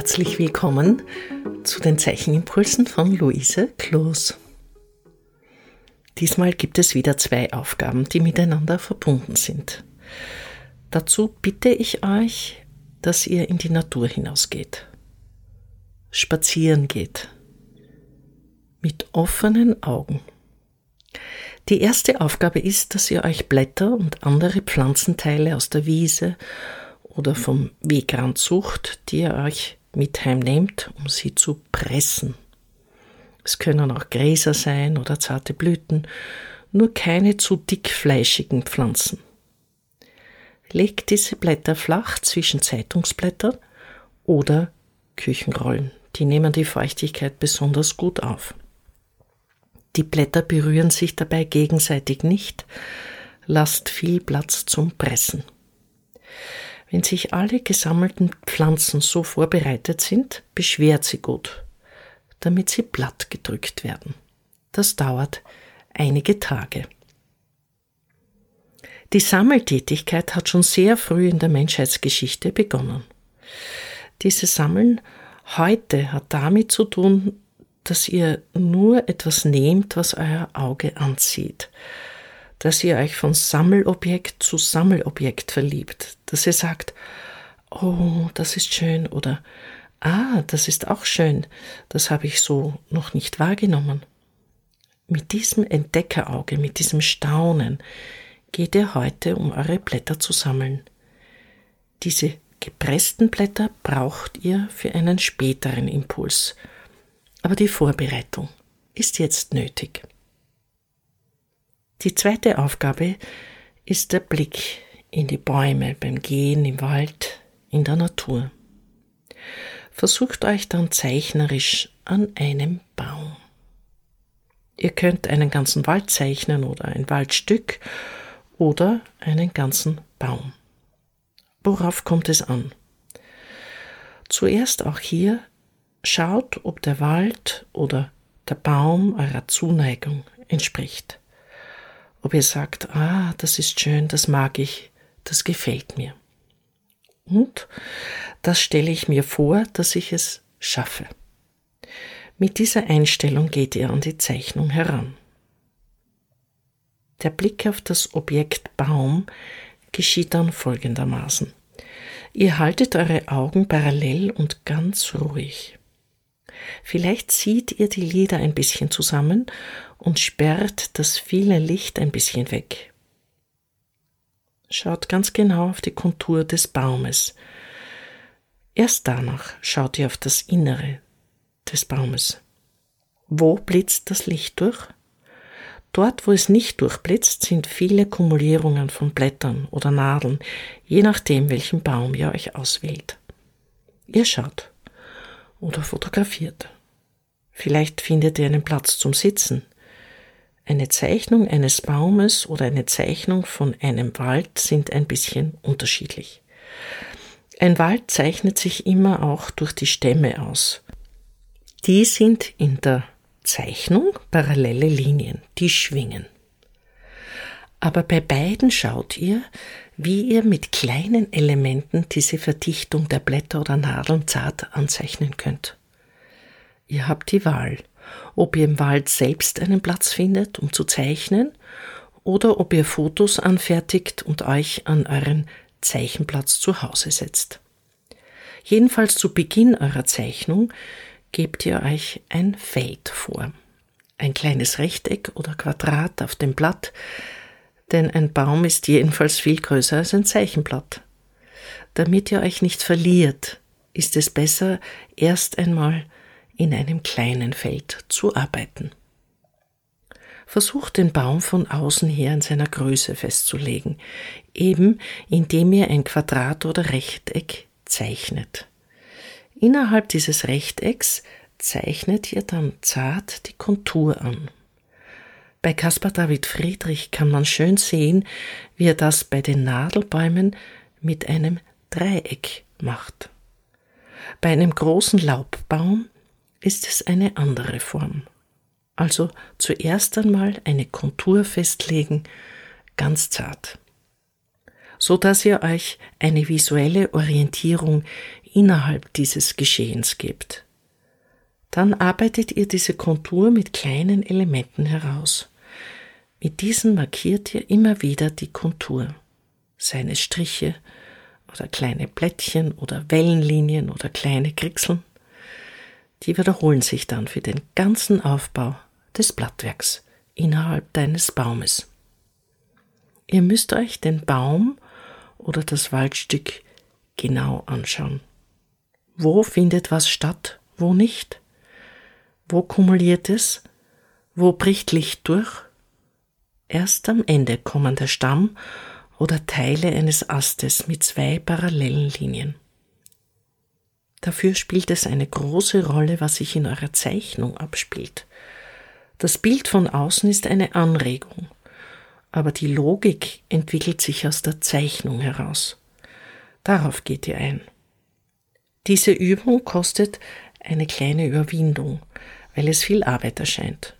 Herzlich willkommen zu den Zeichenimpulsen von Luise Kloos. Diesmal gibt es wieder zwei Aufgaben, die miteinander verbunden sind. Dazu bitte ich euch, dass ihr in die Natur hinausgeht, spazieren geht, mit offenen Augen. Die erste Aufgabe ist, dass ihr euch Blätter und andere Pflanzenteile aus der Wiese oder vom Wegrand sucht, die ihr euch mit heimnehmt, um sie zu pressen. Es können auch Gräser sein oder zarte Blüten, nur keine zu dickfleischigen Pflanzen. Legt diese Blätter flach zwischen Zeitungsblätter oder Küchenrollen. Die nehmen die Feuchtigkeit besonders gut auf. Die Blätter berühren sich dabei gegenseitig nicht. Lasst viel Platz zum Pressen. Wenn sich alle gesammelten Pflanzen so vorbereitet sind, beschwert sie gut, damit sie platt gedrückt werden. Das dauert einige Tage. Die Sammeltätigkeit hat schon sehr früh in der Menschheitsgeschichte begonnen. Dieses Sammeln heute hat damit zu tun, dass ihr nur etwas nehmt, was euer Auge anzieht, dass ihr euch von Sammelobjekt zu Sammelobjekt verliebt, dass ihr sagt, oh, das ist schön oder ah, das ist auch schön, das habe ich so noch nicht wahrgenommen. Mit diesem Entdeckerauge, mit diesem Staunen geht ihr heute, um eure Blätter zu sammeln. Diese gepressten Blätter braucht ihr für einen späteren Impuls, aber die Vorbereitung ist jetzt nötig. Die zweite Aufgabe ist der Blick in die Bäume beim Gehen im Wald, in der Natur. Versucht euch dann zeichnerisch an einem Baum. Ihr könnt einen ganzen Wald zeichnen oder ein Waldstück oder einen ganzen Baum. Worauf kommt es an? Zuerst auch hier schaut, ob der Wald oder der Baum eurer Zuneigung entspricht ob ihr sagt, ah, das ist schön, das mag ich, das gefällt mir. Und das stelle ich mir vor, dass ich es schaffe. Mit dieser Einstellung geht ihr an die Zeichnung heran. Der Blick auf das Objekt Baum geschieht dann folgendermaßen. Ihr haltet eure Augen parallel und ganz ruhig. Vielleicht zieht ihr die Lider ein bisschen zusammen und sperrt das viele Licht ein bisschen weg. Schaut ganz genau auf die Kontur des Baumes. Erst danach schaut ihr auf das Innere des Baumes. Wo blitzt das Licht durch? Dort, wo es nicht durchblitzt, sind viele Kumulierungen von Blättern oder Nadeln, je nachdem, welchen Baum ihr euch auswählt. Ihr schaut oder fotografiert. Vielleicht findet ihr einen Platz zum Sitzen. Eine Zeichnung eines Baumes oder eine Zeichnung von einem Wald sind ein bisschen unterschiedlich. Ein Wald zeichnet sich immer auch durch die Stämme aus. Die sind in der Zeichnung parallele Linien, die schwingen. Aber bei beiden schaut ihr, wie ihr mit kleinen Elementen diese Verdichtung der Blätter oder Nadeln zart anzeichnen könnt. Ihr habt die Wahl, ob ihr im Wald selbst einen Platz findet, um zu zeichnen, oder ob ihr Fotos anfertigt und euch an euren Zeichenplatz zu Hause setzt. Jedenfalls zu Beginn eurer Zeichnung gebt ihr euch ein Feld vor. Ein kleines Rechteck oder Quadrat auf dem Blatt, denn ein Baum ist jedenfalls viel größer als ein Zeichenblatt. Damit ihr euch nicht verliert, ist es besser, erst einmal in einem kleinen Feld zu arbeiten. Versucht den Baum von außen her in seiner Größe festzulegen, eben indem ihr ein Quadrat oder Rechteck zeichnet. Innerhalb dieses Rechtecks zeichnet ihr dann zart die Kontur an. Bei Caspar David Friedrich kann man schön sehen, wie er das bei den Nadelbäumen mit einem Dreieck macht. Bei einem großen Laubbaum ist es eine andere Form. Also zuerst einmal eine Kontur festlegen, ganz zart, so dass ihr euch eine visuelle Orientierung innerhalb dieses Geschehens gibt. Dann arbeitet ihr diese Kontur mit kleinen Elementen heraus. Mit diesen markiert ihr immer wieder die Kontur. Seine Striche oder kleine Blättchen oder Wellenlinien oder kleine Kriegseln. Die wiederholen sich dann für den ganzen Aufbau des Blattwerks innerhalb deines Baumes. Ihr müsst euch den Baum oder das Waldstück genau anschauen. Wo findet was statt, wo nicht? Wo kumuliert es? Wo bricht Licht durch? Erst am Ende kommen der Stamm oder Teile eines Astes mit zwei parallelen Linien. Dafür spielt es eine große Rolle, was sich in eurer Zeichnung abspielt. Das Bild von außen ist eine Anregung, aber die Logik entwickelt sich aus der Zeichnung heraus. Darauf geht ihr ein. Diese Übung kostet eine kleine Überwindung, weil es viel Arbeit erscheint.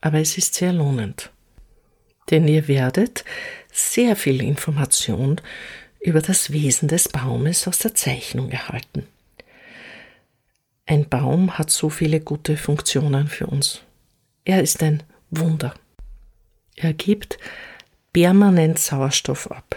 Aber es ist sehr lohnend. Denn ihr werdet sehr viel Information über das Wesen des Baumes aus der Zeichnung erhalten. Ein Baum hat so viele gute Funktionen für uns. Er ist ein Wunder. Er gibt permanent Sauerstoff ab.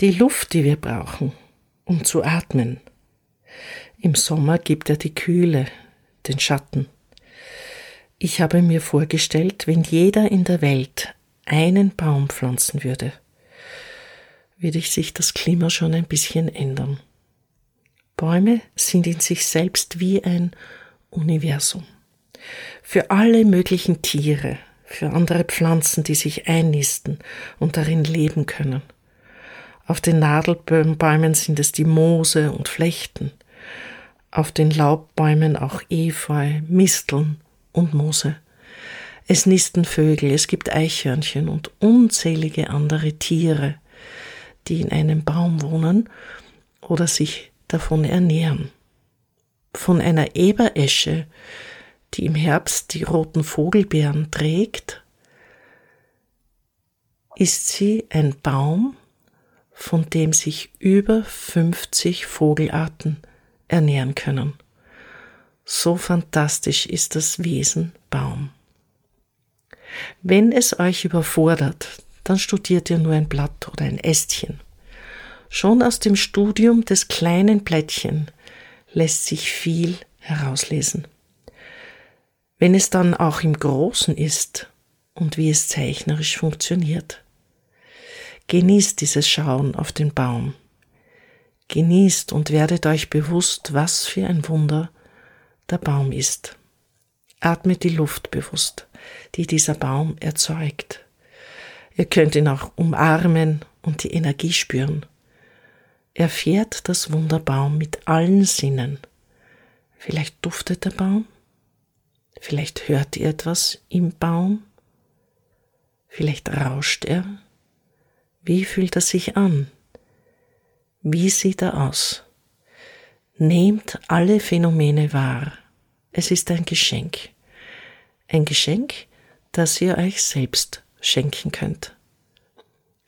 Die Luft, die wir brauchen, um zu atmen. Im Sommer gibt er die Kühle, den Schatten. Ich habe mir vorgestellt, wenn jeder in der Welt einen Baum pflanzen würde, würde sich das Klima schon ein bisschen ändern. Bäume sind in sich selbst wie ein Universum. Für alle möglichen Tiere, für andere Pflanzen, die sich einnisten und darin leben können. Auf den Nadelbäumen sind es die Moose und Flechten, auf den Laubbäumen auch Efeu, Misteln und Moose. Es nisten Vögel, es gibt Eichhörnchen und unzählige andere Tiere, die in einem Baum wohnen oder sich davon ernähren. Von einer Eberesche die im Herbst die roten Vogelbeeren trägt, ist sie ein Baum, von dem sich über 50 Vogelarten ernähren können. So fantastisch ist das Wesen Baum. Wenn es euch überfordert, dann studiert ihr nur ein Blatt oder ein Ästchen. Schon aus dem Studium des kleinen Blättchen lässt sich viel herauslesen. Wenn es dann auch im Großen ist und wie es zeichnerisch funktioniert. Genießt dieses Schauen auf den Baum. Genießt und werdet euch bewusst, was für ein Wunder der Baum ist. Atmet die Luft bewusst, die dieser Baum erzeugt. Ihr könnt ihn auch umarmen und die Energie spüren. Erfährt das Wunderbaum mit allen Sinnen. Vielleicht duftet der Baum, Vielleicht hört ihr etwas im Baum. Vielleicht rauscht er. Wie fühlt er sich an? Wie sieht er aus? Nehmt alle Phänomene wahr. Es ist ein Geschenk. Ein Geschenk, das ihr euch selbst schenken könnt.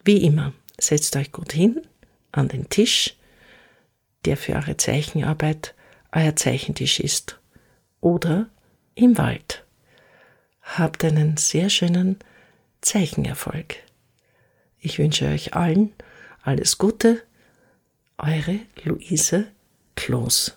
Wie immer, setzt euch gut hin an den Tisch, der für eure Zeichenarbeit euer Zeichentisch ist. Oder im Wald. Habt einen sehr schönen Zeichenerfolg. Ich wünsche euch allen alles Gute. Eure Luise Kloß.